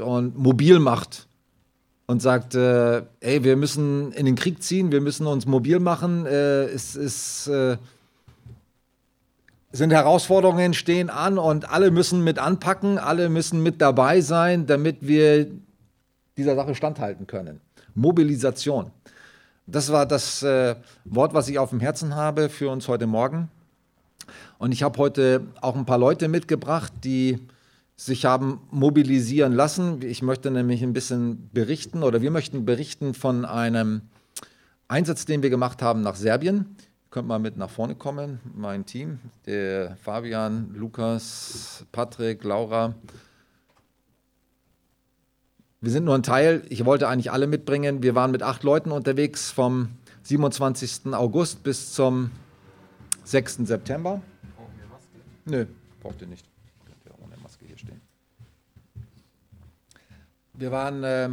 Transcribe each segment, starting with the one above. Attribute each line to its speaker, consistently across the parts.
Speaker 1: und mobil macht und sagt, äh, ey, wir müssen in den Krieg ziehen, wir müssen uns mobil machen, äh, es ist, äh, sind Herausforderungen stehen an und alle müssen mit anpacken, alle müssen mit dabei sein, damit wir dieser Sache standhalten können. Mobilisation. Das war das äh, Wort, was ich auf dem Herzen habe für uns heute Morgen. Und ich habe heute auch ein paar Leute mitgebracht, die sich haben mobilisieren lassen. Ich möchte nämlich ein bisschen berichten oder wir möchten berichten von einem Einsatz, den wir gemacht haben nach Serbien. Ihr könnt mal mit nach vorne kommen, mein Team, der Fabian, Lukas, Patrick, Laura. Wir sind nur ein Teil. Ich wollte eigentlich alle mitbringen. Wir waren mit acht Leuten unterwegs vom 27. August bis zum 6. September. Brauchen wir Maske? Nö, braucht ihr nicht. Wir waren äh,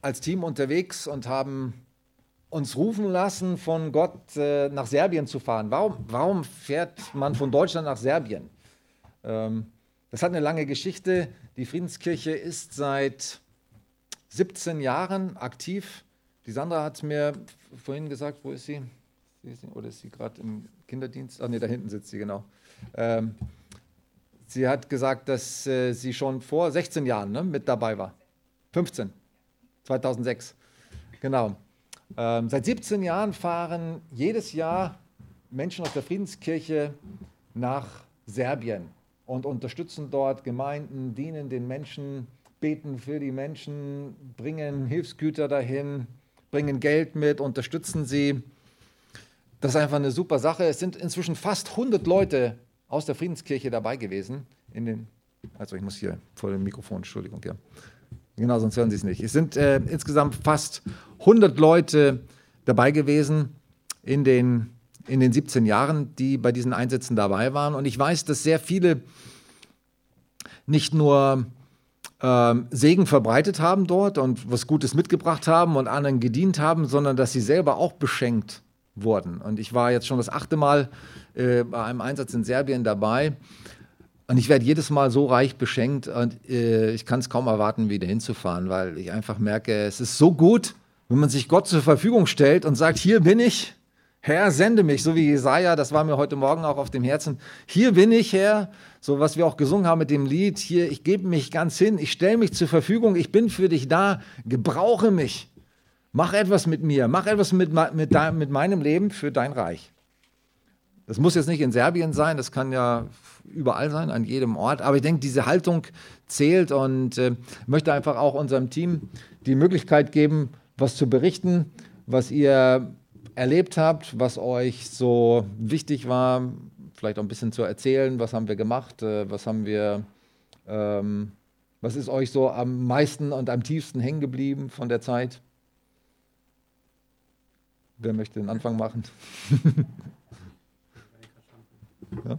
Speaker 1: als Team unterwegs und haben uns rufen lassen, von Gott äh, nach Serbien zu fahren. Warum, warum, fährt man von Deutschland nach Serbien? Ähm, das hat eine lange Geschichte. Die Friedenskirche ist seit 17 Jahren aktiv. Die Sandra hat mir vorhin gesagt, wo ist sie? Oder ist sie gerade im Kinderdienst? Ach nee, da hinten sitzt sie, genau. Ähm, Sie hat gesagt, dass äh, sie schon vor 16 Jahren ne, mit dabei war. 15, 2006. Genau. Ähm, seit 17 Jahren fahren jedes Jahr Menschen aus der Friedenskirche nach Serbien und unterstützen dort Gemeinden, dienen den Menschen, beten für die Menschen, bringen Hilfsgüter dahin, bringen Geld mit, unterstützen sie. Das ist einfach eine super Sache. Es sind inzwischen fast 100 Leute aus der Friedenskirche dabei gewesen. In den, also ich muss hier vor dem Mikrofon, Entschuldigung, ja. Genau, sonst hören Sie es nicht. Es sind äh, insgesamt fast 100 Leute dabei gewesen in den, in den 17 Jahren, die bei diesen Einsätzen dabei waren. Und ich weiß, dass sehr viele nicht nur ähm, Segen verbreitet haben dort und was Gutes mitgebracht haben und anderen gedient haben, sondern dass sie selber auch beschenkt wurden. Und ich war jetzt schon das achte Mal äh, bei einem Einsatz in Serbien dabei. Und ich werde jedes Mal so reich beschenkt und äh, ich kann es kaum erwarten, wieder hinzufahren, weil ich einfach merke, es ist so gut, wenn man sich Gott zur Verfügung stellt und sagt, hier bin ich, Herr, sende mich, so wie Jesaja, das war mir heute Morgen auch auf dem Herzen. Hier bin ich, Herr, so was wir auch gesungen haben mit dem Lied, hier, ich gebe mich ganz hin, ich stelle mich zur Verfügung, ich bin für dich da, gebrauche mich. Mach etwas mit mir, mach etwas mit, mit, mit meinem Leben für dein Reich. Das muss jetzt nicht in Serbien sein, das kann ja überall sein, an jedem Ort. Aber ich denke, diese Haltung zählt und äh, möchte einfach auch unserem Team die Möglichkeit geben, was zu berichten, was ihr erlebt habt, was euch so wichtig war, vielleicht auch ein bisschen zu erzählen, was haben wir gemacht, äh, was haben wir, ähm, was ist euch so am meisten und am tiefsten hängen geblieben von der Zeit? Wer möchte den Anfang machen?
Speaker 2: Ja,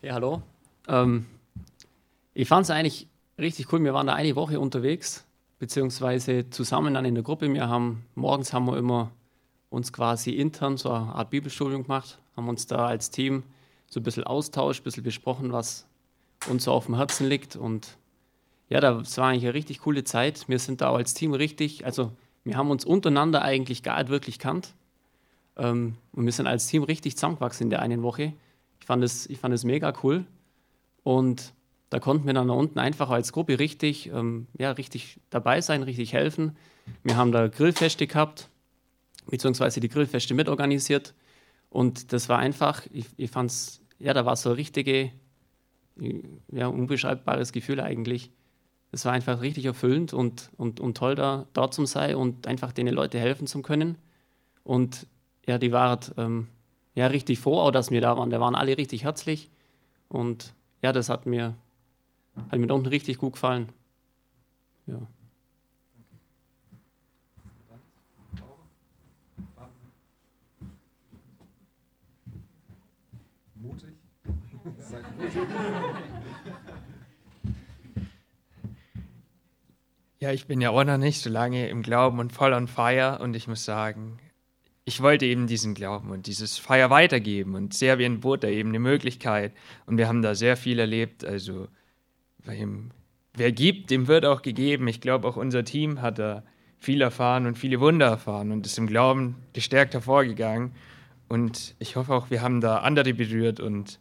Speaker 2: ja hallo. Ähm, ich fand es eigentlich richtig cool. Wir waren da eine Woche unterwegs, beziehungsweise zusammen dann in der Gruppe. Wir haben morgens haben wir immer uns quasi intern so eine Art Bibelstudium gemacht, haben uns da als Team so ein bisschen austauscht, ein bisschen besprochen, was uns so auf dem Herzen liegt. Und ja, das war eigentlich eine richtig coole Zeit. Wir sind da als Team richtig, also wir haben uns untereinander eigentlich gar nicht wirklich kannt. Ähm, und wir sind als Team richtig zusammengewachsen in der einen Woche. Ich fand es, ich fand es mega cool. Und da konnten wir dann da unten einfach als Gruppe richtig, ähm, ja, richtig dabei sein, richtig helfen. Wir haben da Grillfeste gehabt, beziehungsweise die Grillfeste mitorganisiert. Und das war einfach, ich, ich fand es, ja, da war so ein richtige, ja, unbeschreibbares Gefühl eigentlich. Es war einfach richtig erfüllend und, und, und toll, da dort zu sein und einfach den Leuten helfen zu können. Und ja, die waren ähm, ja richtig froh, auch dass wir da waren. Die waren alle richtig herzlich und ja, das hat mir, hat mir da unten richtig gut gefallen. Ja.
Speaker 3: Mutig. Ja, ich bin ja auch noch nicht so lange im Glauben und voll on fire und ich muss sagen, ich wollte eben diesen Glauben und dieses Feier weitergeben. Und Serbien bot da eben eine Möglichkeit. Und wir haben da sehr viel erlebt. Also, wer gibt, dem wird auch gegeben. Ich glaube, auch unser Team hat da viel erfahren und viele Wunder erfahren und ist im Glauben gestärkt hervorgegangen. Und ich hoffe auch, wir haben da andere berührt und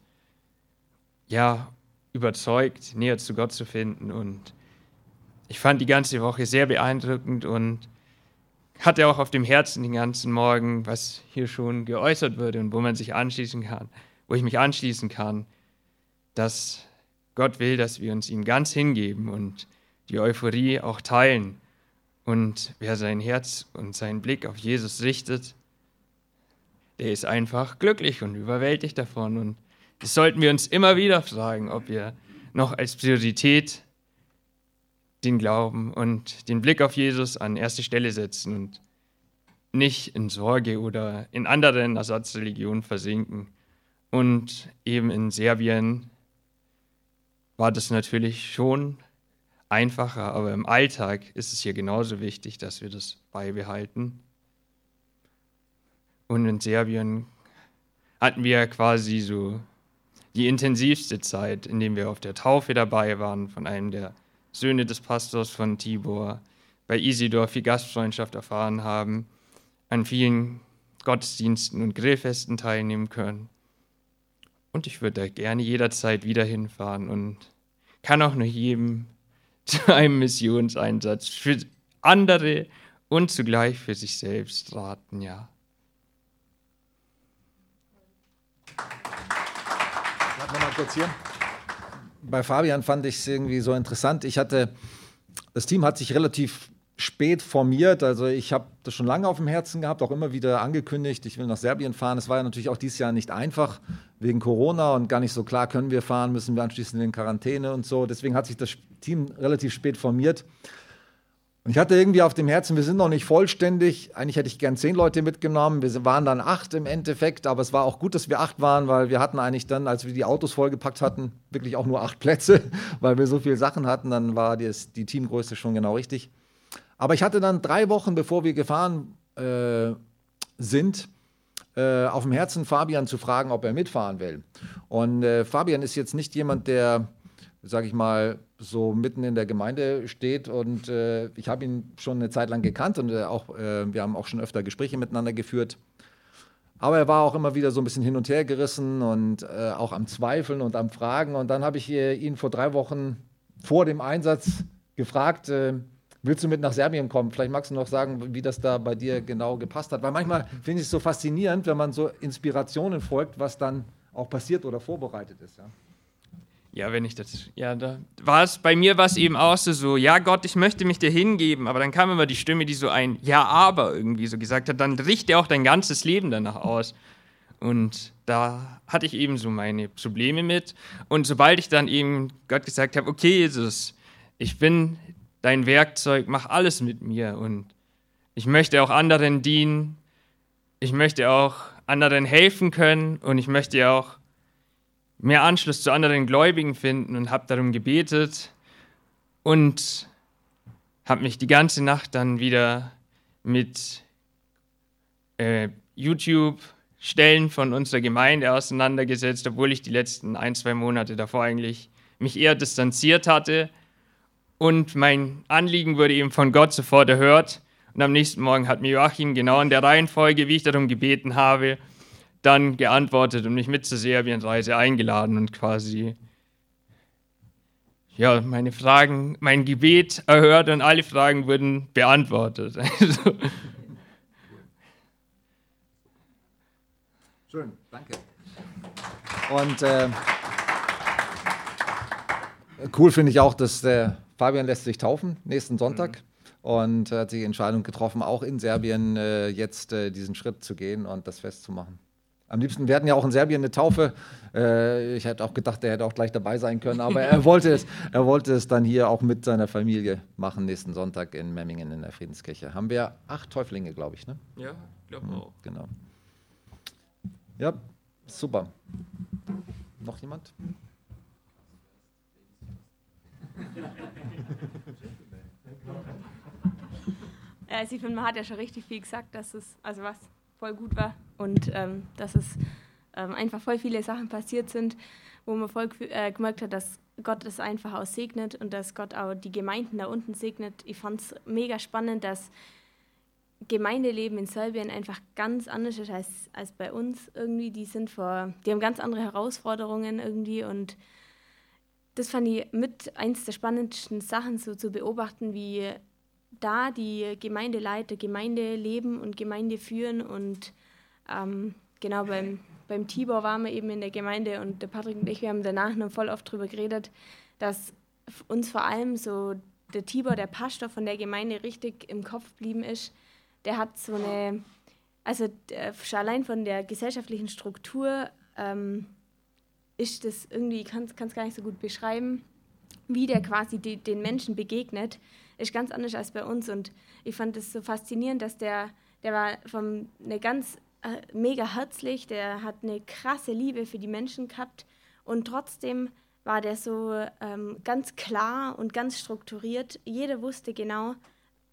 Speaker 3: ja, überzeugt, näher zu Gott zu finden. Und ich fand die ganze Woche sehr beeindruckend und hatte auch auf dem Herzen den ganzen Morgen, was hier schon geäußert wurde und wo man sich anschließen kann, wo ich mich anschließen kann, dass Gott will, dass wir uns ihm ganz hingeben und die Euphorie auch teilen. Und wer sein Herz und seinen Blick auf Jesus richtet, der ist einfach glücklich und überwältigt davon. Und das sollten wir uns immer wieder fragen, ob wir noch als Priorität den Glauben und den Blick auf Jesus an erste Stelle setzen und nicht in Sorge oder in anderen Ersatzreligionen versinken. Und eben in Serbien war das natürlich schon einfacher, aber im Alltag ist es hier genauso wichtig, dass wir das beibehalten. Und in Serbien hatten wir quasi so die intensivste Zeit, in dem wir auf der Taufe dabei waren von einem der Söhne des Pastors von Tibor, bei Isidor viel Gastfreundschaft erfahren haben, an vielen Gottesdiensten und Grillfesten teilnehmen können. Und ich würde da gerne jederzeit wieder hinfahren und kann auch nur jedem zu einem Missionseinsatz für andere und zugleich für sich selbst raten, ja.
Speaker 1: Warte mal kurz hier bei Fabian fand ich es irgendwie so interessant. Ich hatte, das Team hat sich relativ spät formiert. Also ich habe das schon lange auf dem Herzen gehabt, auch immer wieder angekündigt, ich will nach Serbien fahren. Es war ja natürlich auch dieses Jahr nicht einfach wegen Corona und gar nicht so klar, können wir fahren, müssen wir anschließend in Quarantäne und so. Deswegen hat sich das Team relativ spät formiert. Und ich hatte irgendwie auf dem Herzen, wir sind noch nicht vollständig. Eigentlich hätte ich gern zehn Leute mitgenommen. Wir waren dann acht im Endeffekt, aber es war auch gut, dass wir acht waren, weil wir hatten eigentlich dann, als wir die Autos vollgepackt hatten, wirklich auch nur acht Plätze, weil wir so viele Sachen hatten. Dann war die, die Teamgröße schon genau richtig. Aber ich hatte dann drei Wochen, bevor wir gefahren äh, sind, äh, auf dem Herzen, Fabian zu fragen, ob er mitfahren will. Und äh, Fabian ist jetzt nicht jemand, der sage ich mal, so mitten in der Gemeinde steht. Und äh, ich habe ihn schon eine Zeit lang gekannt und äh, auch, äh, wir haben auch schon öfter Gespräche miteinander geführt. Aber er war auch immer wieder so ein bisschen hin und her gerissen und äh, auch am Zweifeln und am Fragen. Und dann habe ich äh, ihn vor drei Wochen vor dem Einsatz gefragt, äh, willst du mit nach Serbien kommen? Vielleicht magst du noch sagen, wie das da bei dir genau gepasst hat. Weil manchmal finde ich es so faszinierend, wenn man so Inspirationen folgt, was dann auch passiert oder vorbereitet ist. Ja.
Speaker 3: Ja, wenn ich das, ja, da war es, bei mir war es eben auch so, so, ja Gott, ich möchte mich dir hingeben, aber dann kam immer die Stimme, die so ein Ja, aber irgendwie so gesagt hat, dann richte auch dein ganzes Leben danach aus. Und da hatte ich eben so meine Probleme mit. Und sobald ich dann eben Gott gesagt habe, okay, Jesus, ich bin dein Werkzeug, mach alles mit mir und ich möchte auch anderen dienen, ich möchte auch anderen helfen können und ich möchte auch mehr Anschluss zu anderen Gläubigen finden und habe darum gebetet und habe mich die ganze Nacht dann wieder mit äh, YouTube-Stellen von unserer Gemeinde auseinandergesetzt, obwohl ich die letzten ein, zwei Monate davor eigentlich mich eher distanziert hatte. Und mein Anliegen wurde eben von Gott sofort erhört. Und am nächsten Morgen hat mir Joachim genau in der Reihenfolge, wie ich darum gebeten habe, dann geantwortet und mich mit zur Serbienreise eingeladen und quasi ja, meine Fragen, mein Gebet erhört und alle Fragen wurden beantwortet. Also.
Speaker 1: Schön, danke. Und äh, cool finde ich auch, dass der Fabian lässt sich taufen nächsten Sonntag mhm. und hat die Entscheidung getroffen, auch in Serbien äh, jetzt äh, diesen Schritt zu gehen und das festzumachen. Am liebsten, wir hatten ja auch in Serbien eine Taufe. Äh, ich hätte auch gedacht, er hätte auch gleich dabei sein können, aber er wollte es, er wollte es dann hier auch mit seiner Familie machen, nächsten Sonntag in Memmingen in der Friedenskirche. Haben wir acht Täuflinge, glaube ich, ne?
Speaker 3: Ja, glaube mhm, auch.
Speaker 1: Genau. Ja, super. Noch jemand?
Speaker 4: Ja, also ich finde, man hat ja schon richtig viel gesagt, dass es, also was voll gut war und ähm, dass es ähm, einfach voll viele Sachen passiert sind, wo man voll äh, gemerkt hat, dass Gott es einfach auch segnet und dass Gott auch die Gemeinden da unten segnet. Ich fand es mega spannend, dass Gemeindeleben in Serbien einfach ganz anders ist als, als bei uns irgendwie. Die sind vor, die haben ganz andere Herausforderungen irgendwie und das fand ich mit eins der spannendsten Sachen so zu beobachten, wie da die Gemeindeleiter Gemeinde leben und Gemeinde führen und ähm, genau beim, beim Tibor waren wir eben in der Gemeinde und der Patrick und ich, wir haben danach noch voll oft darüber geredet, dass uns vor allem so der Tibor, der Pastor von der Gemeinde, richtig im Kopf geblieben ist. Der hat so eine, also allein von der gesellschaftlichen Struktur ähm, ist das irgendwie, ich kann es gar nicht so gut beschreiben, wie der quasi die, den Menschen begegnet, ist ganz anders als bei uns. Und ich fand es so faszinierend, dass der, der war vom, eine ganz äh, mega herzlich, der hat eine krasse Liebe für die Menschen gehabt und trotzdem war der so ähm, ganz klar und ganz strukturiert. Jeder wusste genau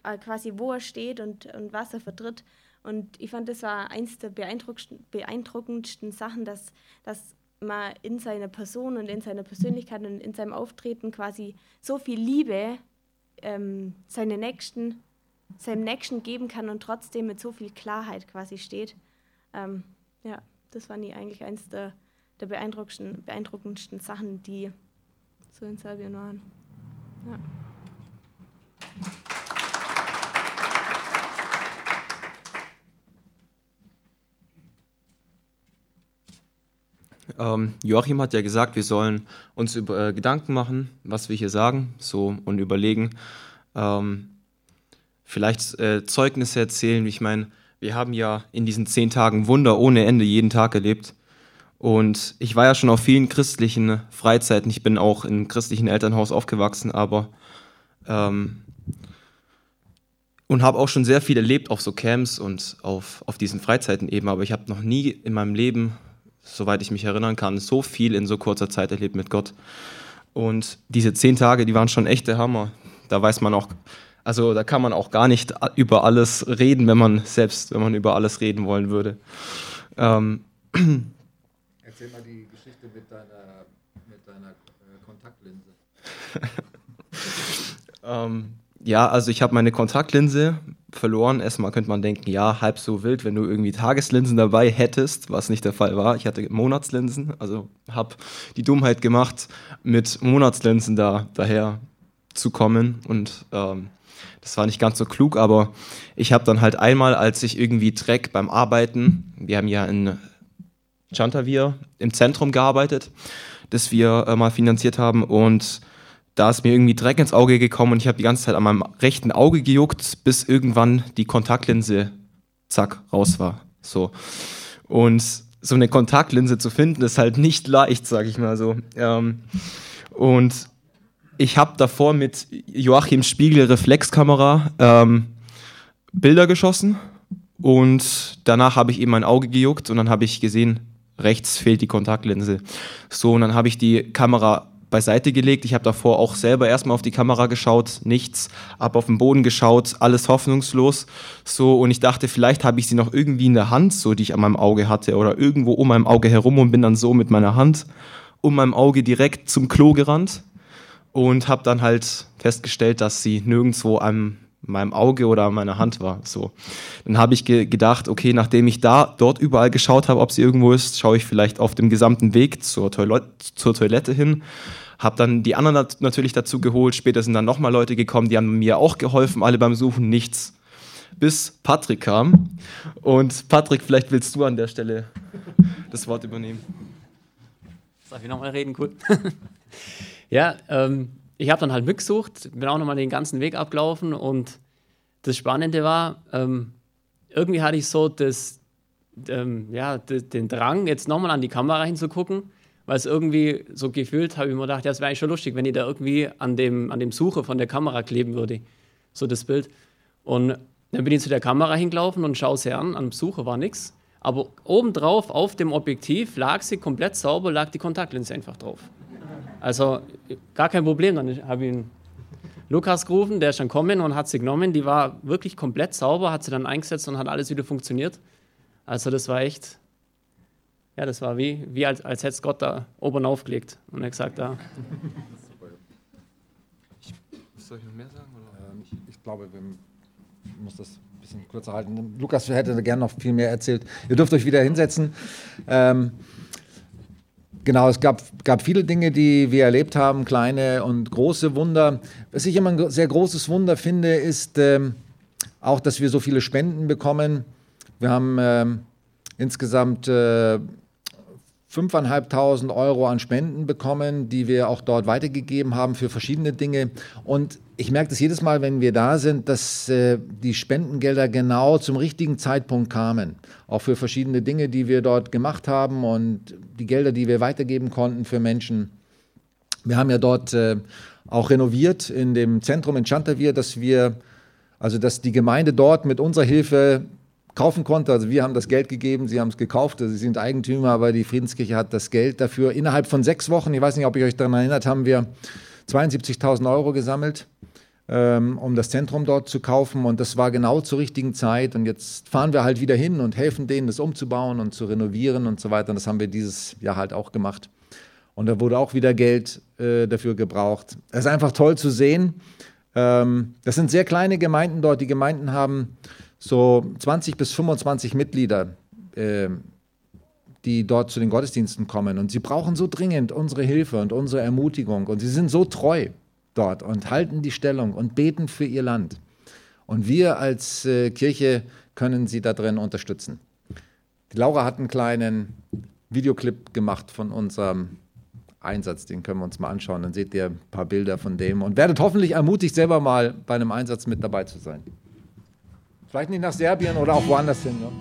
Speaker 4: äh, quasi, wo er steht und, und was er vertritt. Und ich fand, das war eins der beeindruckendsten Sachen, dass, dass man in seiner Person und in seiner Persönlichkeit und in seinem Auftreten quasi so viel Liebe ähm, seine Nächsten, seinem Nächsten geben kann und trotzdem mit so viel Klarheit quasi steht. Ähm, ja, das waren die eigentlich eins der, der beeindruckendsten, beeindruckendsten Sachen, die so in Serbien waren. Ja.
Speaker 5: Ähm, Joachim hat ja gesagt, wir sollen uns über, äh, Gedanken machen, was wir hier sagen, so und überlegen. Ähm, vielleicht äh, Zeugnisse erzählen. Ich meine, wir haben ja in diesen zehn Tagen Wunder ohne Ende jeden Tag erlebt. Und ich war ja schon auf vielen christlichen Freizeiten. Ich bin auch im christlichen Elternhaus aufgewachsen, aber ähm, und habe auch schon sehr viel erlebt auf so Camps und auf, auf diesen Freizeiten eben. Aber ich habe noch nie in meinem Leben soweit ich mich erinnern kann, so viel in so kurzer Zeit erlebt mit Gott. Und diese zehn Tage, die waren schon echt der Hammer. Da weiß man auch, also da kann man auch gar nicht über alles reden, wenn man selbst, wenn man über alles reden wollen würde. Ähm.
Speaker 1: Erzähl mal die Geschichte mit deiner, mit deiner äh, Kontaktlinse.
Speaker 5: ähm, ja, also ich habe meine Kontaktlinse verloren. Erstmal könnte man denken, ja, halb so wild, wenn du irgendwie Tageslinsen dabei hättest, was nicht der Fall war. Ich hatte Monatslinsen, also habe die Dummheit gemacht, mit Monatslinsen da daher zu kommen und ähm, das war nicht ganz so klug, aber ich habe dann halt einmal, als ich irgendwie Dreck beim Arbeiten, wir haben ja in Chantavir im Zentrum gearbeitet, das wir äh, mal finanziert haben und da ist mir irgendwie Dreck ins Auge gekommen und ich habe die ganze Zeit an meinem rechten Auge gejuckt, bis irgendwann die Kontaktlinse zack raus war. So und so eine Kontaktlinse zu finden ist halt nicht leicht, sag ich mal so. Ähm, und ich habe davor mit Joachims Spiegel Reflexkamera ähm, Bilder geschossen und danach habe ich eben mein Auge gejuckt und dann habe ich gesehen, rechts fehlt die Kontaktlinse. So und dann habe ich die Kamera beiseite gelegt. Ich habe davor auch selber erstmal auf die Kamera geschaut, nichts, habe auf den Boden geschaut, alles hoffnungslos. So und ich dachte, vielleicht habe ich sie noch irgendwie in der Hand, so die ich an meinem Auge hatte oder irgendwo um meinem Auge herum und bin dann so mit meiner Hand um meinem Auge direkt zum Klo gerannt und habe dann halt festgestellt, dass sie nirgendwo an meinem Auge oder an meiner Hand war. So, dann habe ich ge gedacht, okay, nachdem ich da dort überall geschaut habe, ob sie irgendwo ist, schaue ich vielleicht auf dem gesamten Weg zur, Toilette, zur Toilette hin. Habe dann die anderen nat natürlich dazu geholt. Später sind dann nochmal Leute gekommen, die haben mir auch geholfen, alle beim Suchen, nichts. Bis Patrick kam. Und Patrick, vielleicht willst du an der Stelle das Wort übernehmen.
Speaker 2: Darf ich nochmal reden? Cool. ja, ähm, ich habe dann halt mitgesucht, bin auch nochmal den ganzen Weg abgelaufen und das Spannende war, ähm, irgendwie hatte ich so das, ähm, ja, den Drang, jetzt nochmal an die Kamera hinzugucken, weil es irgendwie so gefühlt habe ich mir gedacht, ja, es wäre eigentlich schon lustig, wenn ich da irgendwie an dem, an dem Sucher von der Kamera kleben würde, so das Bild. Und dann bin ich zu der Kamera hingelaufen und schaue sie an, am Sucher war nichts. Aber obendrauf auf dem Objektiv lag sie komplett sauber, lag die Kontaktlinse einfach drauf. Also gar kein Problem. Dann habe ich ihn Lukas gerufen, der ist dann kommen und hat sie genommen. Die war wirklich komplett sauber, hat sie dann eingesetzt und hat alles wieder funktioniert. Also das war echt, ja, das war wie, wie als, als hätte es Gott da oben aufgelegt. Und er gesagt, da.
Speaker 1: Soll ich noch mehr sagen? Ähm, ich, ich, glaube, wir müssen das ein bisschen kürzer halten. Lukas hätte gerne noch viel mehr erzählt. Ihr dürft euch wieder hinsetzen. Ähm, Genau, es gab, gab viele Dinge, die wir erlebt haben, kleine und große Wunder. Was ich immer ein sehr großes Wunder finde, ist ähm, auch, dass wir so viele Spenden bekommen. Wir haben ähm, insgesamt äh, 5.500 Euro an Spenden bekommen, die wir auch dort weitergegeben haben für verschiedene Dinge. Und ich merke das jedes Mal, wenn wir da sind, dass äh, die Spendengelder genau zum richtigen Zeitpunkt kamen. Auch für verschiedene Dinge, die wir dort gemacht haben und die Gelder, die wir weitergeben konnten für Menschen. Wir haben ja dort äh, auch renoviert in dem Zentrum in Chantavier, dass wir, also dass die Gemeinde dort mit unserer Hilfe kaufen konnte. Also wir haben das Geld gegeben, sie haben es gekauft, also sie sind Eigentümer, aber die Friedenskirche hat das Geld dafür. Innerhalb von sechs Wochen, ich weiß nicht, ob ihr euch daran erinnert, haben wir 72.000 Euro gesammelt, ähm, um das Zentrum dort zu kaufen. Und das war genau zur richtigen Zeit. Und jetzt fahren wir halt wieder hin und helfen denen, das umzubauen und zu renovieren und so weiter. Und das haben wir dieses Jahr halt auch gemacht. Und da wurde auch wieder Geld äh, dafür gebraucht. Es ist einfach toll zu sehen. Ähm, das sind sehr kleine Gemeinden dort. Die Gemeinden haben so 20 bis 25 Mitglieder, äh, die dort zu den Gottesdiensten kommen. Und sie brauchen so dringend unsere Hilfe und unsere Ermutigung. Und sie sind so treu dort und halten die Stellung und beten für ihr Land. Und wir als äh, Kirche können sie da drin unterstützen. Die Laura hat einen kleinen Videoclip gemacht von unserem Einsatz. Den können wir uns mal anschauen. Dann seht ihr ein paar Bilder von dem und werdet hoffentlich ermutigt, selber mal bei einem Einsatz mit dabei zu sein. Vielleicht nicht nach Serbien oder auch woanders hin. Ne?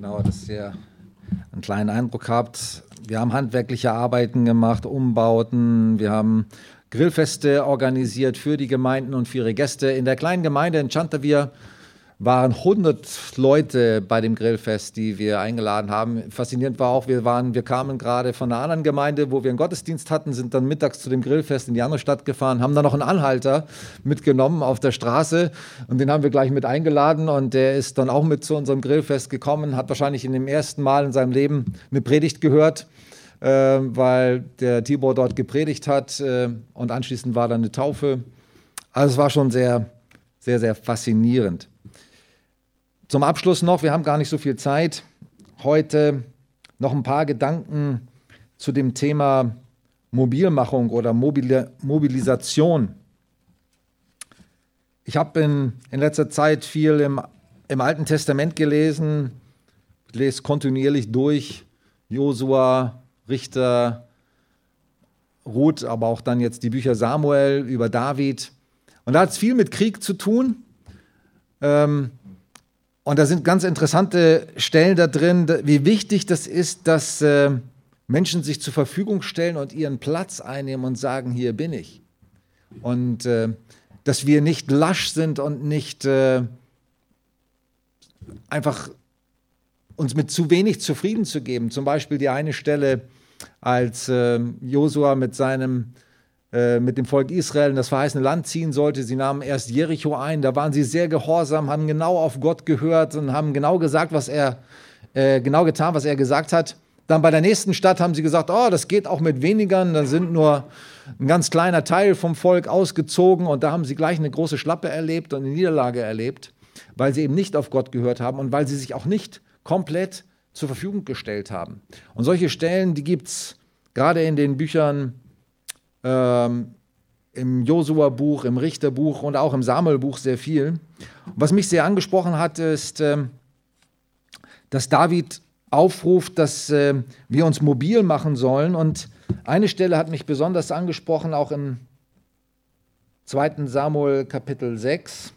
Speaker 1: Genau, das ist ja ein einen kleinen Eindruck habt, wir haben handwerkliche Arbeiten gemacht, Umbauten, wir haben Grillfeste organisiert für die Gemeinden und für ihre Gäste. In der kleinen Gemeinde in Chantavier waren 100 Leute bei dem Grillfest, die wir eingeladen haben. Faszinierend war auch, wir, waren, wir kamen gerade von einer anderen Gemeinde, wo wir einen Gottesdienst hatten, sind dann mittags zu dem Grillfest in die andere Stadt gefahren, haben dann noch einen Anhalter mitgenommen auf der Straße und den haben wir gleich mit eingeladen und der ist dann auch mit zu unserem Grillfest gekommen, hat wahrscheinlich in dem ersten Mal in seinem Leben eine Predigt gehört. Äh, weil der Tibor dort gepredigt hat äh, und anschließend war dann eine Taufe. Also es war schon sehr, sehr, sehr faszinierend. Zum Abschluss noch, wir haben gar nicht so viel Zeit. Heute noch ein paar Gedanken zu dem Thema Mobilmachung oder Mobil Mobilisation. Ich habe in, in letzter Zeit viel im, im Alten Testament gelesen, lese kontinuierlich durch Josua, Richter, Ruth, aber auch dann jetzt die Bücher Samuel über David. Und da hat es viel mit Krieg zu tun. Ähm, und da sind ganz interessante Stellen da drin, wie wichtig das ist, dass äh, Menschen sich zur Verfügung stellen und ihren Platz einnehmen und sagen, hier bin ich. Und äh, dass wir nicht lasch sind und nicht äh, einfach uns mit zu wenig zufrieden zu geben. Zum Beispiel die eine Stelle, als äh, Josua mit seinem mit dem Volk Israel in das verheißene Land ziehen sollte. Sie nahmen erst Jericho ein, da waren sie sehr gehorsam, haben genau auf Gott gehört und haben genau gesagt, was er, äh, genau getan, was er gesagt hat. Dann bei der nächsten Stadt haben sie gesagt, oh, das geht auch mit wenigern, da sind nur ein ganz kleiner Teil vom Volk ausgezogen und da haben sie gleich eine große Schlappe erlebt und eine Niederlage erlebt, weil sie eben nicht auf Gott gehört haben und weil sie sich auch nicht komplett zur Verfügung gestellt haben. Und solche Stellen, die gibt es gerade in den Büchern ähm, im Josua-Buch, im Richterbuch und auch im Samuel-Buch sehr viel. was mich sehr angesprochen hat, ist, äh, dass David aufruft, dass äh, wir uns mobil machen sollen. Und eine Stelle hat mich besonders angesprochen, auch im 2. Samuel Kapitel 6.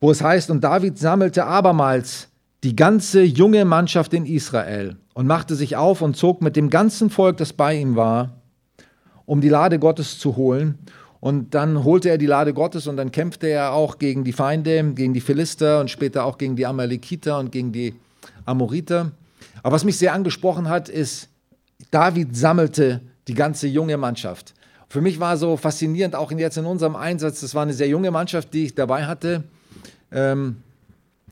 Speaker 1: wo es heißt, und David sammelte abermals die ganze junge Mannschaft in Israel und machte sich auf und zog mit dem ganzen Volk, das bei ihm war, um die Lade Gottes zu holen. Und dann holte er die Lade Gottes und dann kämpfte er auch gegen die Feinde, gegen die Philister und später auch gegen die Amalekiter und gegen die Amoriter. Aber was mich sehr angesprochen hat, ist, David sammelte die ganze junge Mannschaft. Für mich war so faszinierend, auch jetzt in unserem Einsatz, das war eine sehr junge Mannschaft, die ich dabei hatte. Ähm,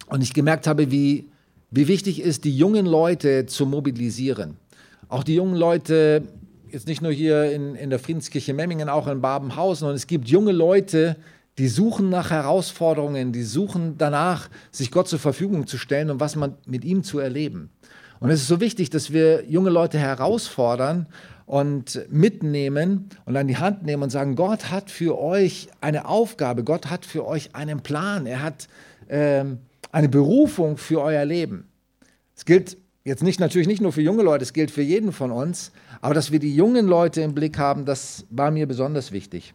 Speaker 1: und ich gemerkt habe, wie, wie wichtig ist, die jungen Leute zu mobilisieren. Auch die jungen Leute, jetzt nicht nur hier in, in der Friedenskirche Memmingen, auch in Babenhausen. Und es gibt junge Leute, die suchen nach Herausforderungen, die suchen danach, sich Gott zur Verfügung zu stellen und was man mit ihm zu erleben. Und es ist so wichtig, dass wir junge Leute herausfordern und mitnehmen und an die Hand nehmen und sagen, Gott hat für euch eine Aufgabe, Gott hat für euch einen Plan, er hat ähm, eine Berufung für euer Leben. Es gilt jetzt nicht natürlich nicht nur für junge Leute, es gilt für jeden von uns, aber dass wir die jungen Leute im Blick haben, das war mir besonders wichtig.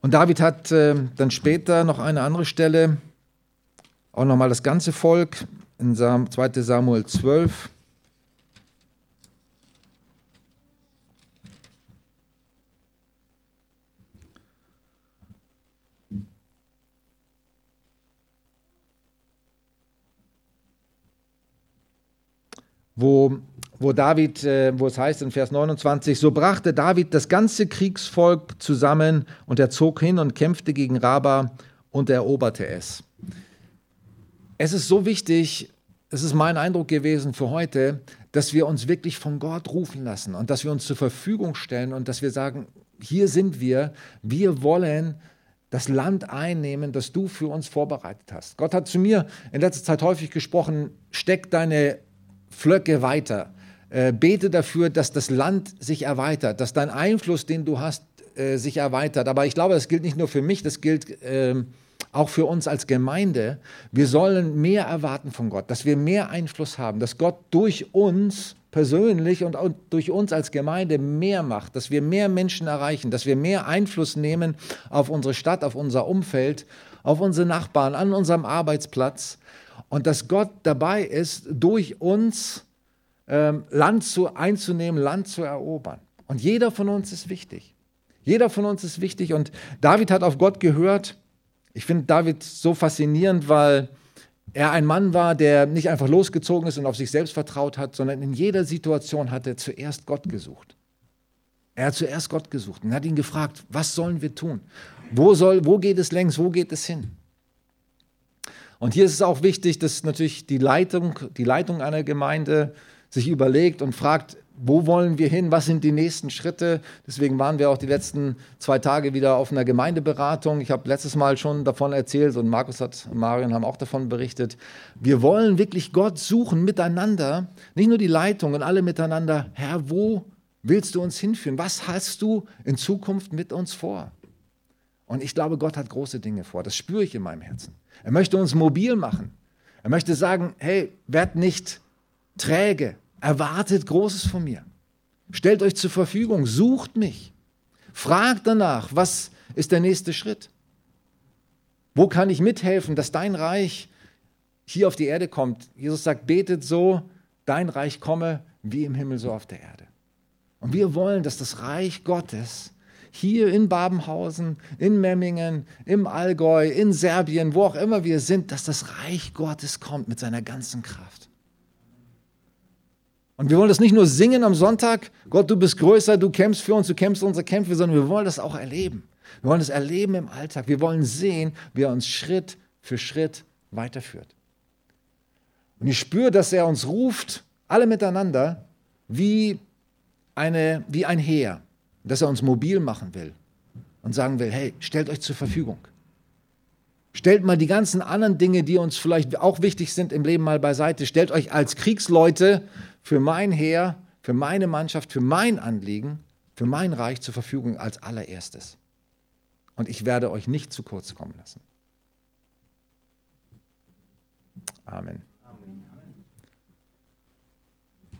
Speaker 1: Und David hat äh, dann später noch eine andere Stelle, auch nochmal das ganze Volk in 2 Samuel 12. wo, wo David, äh, wo es heißt in Vers 29, so brachte David das ganze Kriegsvolk zusammen und er zog hin und kämpfte gegen Raba und eroberte es. Es ist so wichtig, es ist mein Eindruck gewesen für heute, dass wir uns wirklich von Gott rufen lassen und dass wir uns zur Verfügung stellen und dass wir sagen, hier sind wir, wir wollen das Land einnehmen, das du für uns vorbereitet hast. Gott hat zu mir in letzter Zeit häufig gesprochen, steck deine Flöcke weiter. Äh, bete dafür, dass das Land sich erweitert, dass dein Einfluss, den du hast, äh, sich erweitert. Aber ich glaube, das gilt nicht nur für mich, das gilt äh, auch für uns als Gemeinde. Wir sollen mehr erwarten von Gott, dass wir mehr Einfluss haben, dass Gott durch uns persönlich und durch uns als Gemeinde mehr macht, dass wir mehr Menschen erreichen, dass wir mehr Einfluss nehmen auf unsere Stadt, auf unser Umfeld auf unsere Nachbarn, an unserem Arbeitsplatz und dass Gott dabei ist, durch uns ähm, Land zu, einzunehmen, Land zu erobern. Und jeder von uns ist wichtig. Jeder von uns ist wichtig und David hat auf Gott gehört. Ich finde David so faszinierend, weil er ein Mann war, der nicht einfach losgezogen ist und auf sich selbst vertraut hat, sondern in jeder Situation hat er zuerst Gott gesucht. Er hat zuerst Gott gesucht und hat ihn gefragt, was sollen wir tun? Wo, soll, wo geht es längs, wo geht es hin? Und hier ist es auch wichtig, dass natürlich die Leitung, die Leitung einer Gemeinde sich überlegt und fragt, wo wollen wir hin, was sind die nächsten Schritte. Deswegen waren wir auch die letzten zwei Tage wieder auf einer Gemeindeberatung. Ich habe letztes Mal schon davon erzählt und Markus hat, und Marion haben auch davon berichtet. Wir wollen wirklich Gott suchen miteinander, nicht nur die Leitung und alle miteinander. Herr, wo willst du uns hinführen? Was hast du in Zukunft mit uns vor? Und ich glaube, Gott hat große Dinge vor. Das spüre ich in meinem Herzen. Er möchte uns mobil machen. Er möchte sagen, hey, werd nicht träge, Erwartet Großes von mir. Stellt euch zur Verfügung, sucht mich. Fragt danach, was ist der nächste Schritt? Wo kann ich mithelfen, dass dein Reich hier auf die Erde kommt? Jesus sagt, betet so, dein Reich komme wie im Himmel so auf der Erde. Und wir wollen, dass das Reich Gottes hier in Babenhausen, in Memmingen, im Allgäu, in Serbien, wo auch immer wir sind, dass das Reich Gottes kommt mit seiner ganzen Kraft. Und wir wollen das nicht nur singen am Sonntag, Gott, du bist größer, du kämpfst für uns, du kämpfst unsere Kämpfe, sondern wir wollen das auch erleben. Wir wollen das erleben im Alltag. Wir wollen sehen, wie er uns Schritt für Schritt weiterführt. Und ich spüre, dass er uns ruft, alle miteinander, wie, eine, wie ein Heer, dass er uns mobil machen will und sagen will, hey, stellt euch zur Verfügung. Stellt mal die ganzen anderen Dinge, die uns vielleicht auch wichtig sind im Leben mal beiseite. Stellt euch als Kriegsleute für mein Heer, für meine Mannschaft, für mein Anliegen, für mein Reich zur Verfügung als allererstes. Und ich werde euch nicht zu kurz kommen lassen. Amen.